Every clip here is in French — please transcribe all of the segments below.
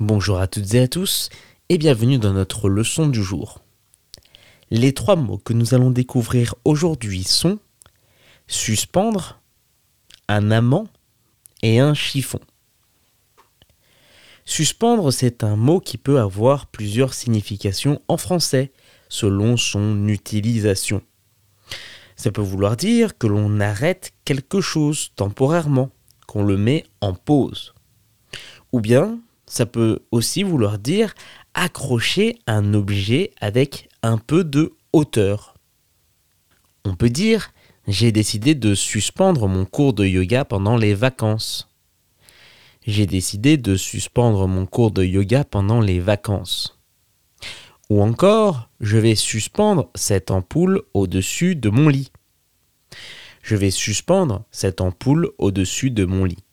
Bonjour à toutes et à tous et bienvenue dans notre leçon du jour. Les trois mots que nous allons découvrir aujourd'hui sont suspendre, un amant et un chiffon. Suspendre, c'est un mot qui peut avoir plusieurs significations en français selon son utilisation. Ça peut vouloir dire que l'on arrête quelque chose temporairement, qu'on le met en pause. Ou bien ça peut aussi vouloir dire accrocher un objet avec un peu de hauteur. On peut dire j'ai décidé de suspendre mon cours de yoga pendant les vacances. J'ai décidé de suspendre mon cours de yoga pendant les vacances. Ou encore, je vais suspendre cette ampoule au-dessus de mon lit. Je vais suspendre cette ampoule au-dessus de mon lit.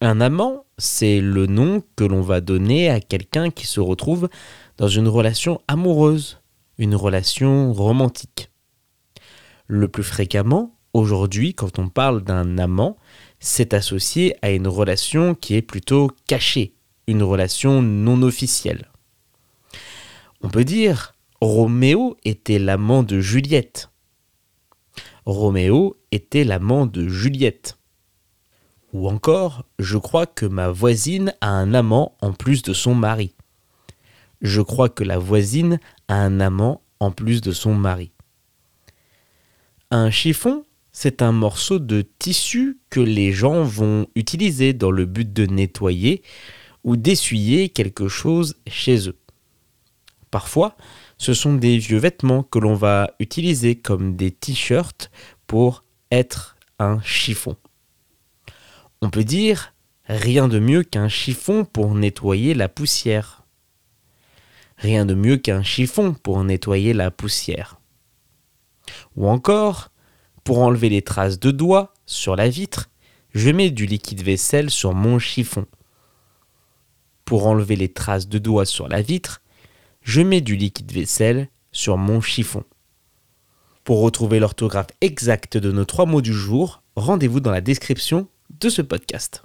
Un amant, c'est le nom que l'on va donner à quelqu'un qui se retrouve dans une relation amoureuse, une relation romantique. Le plus fréquemment, aujourd'hui, quand on parle d'un amant, c'est associé à une relation qui est plutôt cachée, une relation non officielle. On peut dire Roméo était l'amant de Juliette. Roméo était l'amant de Juliette. Ou encore, je crois que ma voisine a un amant en plus de son mari. Je crois que la voisine a un amant en plus de son mari. Un chiffon, c'est un morceau de tissu que les gens vont utiliser dans le but de nettoyer ou d'essuyer quelque chose chez eux. Parfois, ce sont des vieux vêtements que l'on va utiliser comme des t-shirts pour être un chiffon. On peut dire rien de mieux qu'un chiffon pour nettoyer la poussière. Rien de mieux qu'un chiffon pour nettoyer la poussière. Ou encore, pour enlever les traces de doigts sur la vitre, je mets du liquide vaisselle sur mon chiffon. Pour enlever les traces de doigts sur la vitre, je mets du liquide vaisselle sur mon chiffon. Pour retrouver l'orthographe exacte de nos trois mots du jour, rendez-vous dans la description de ce podcast.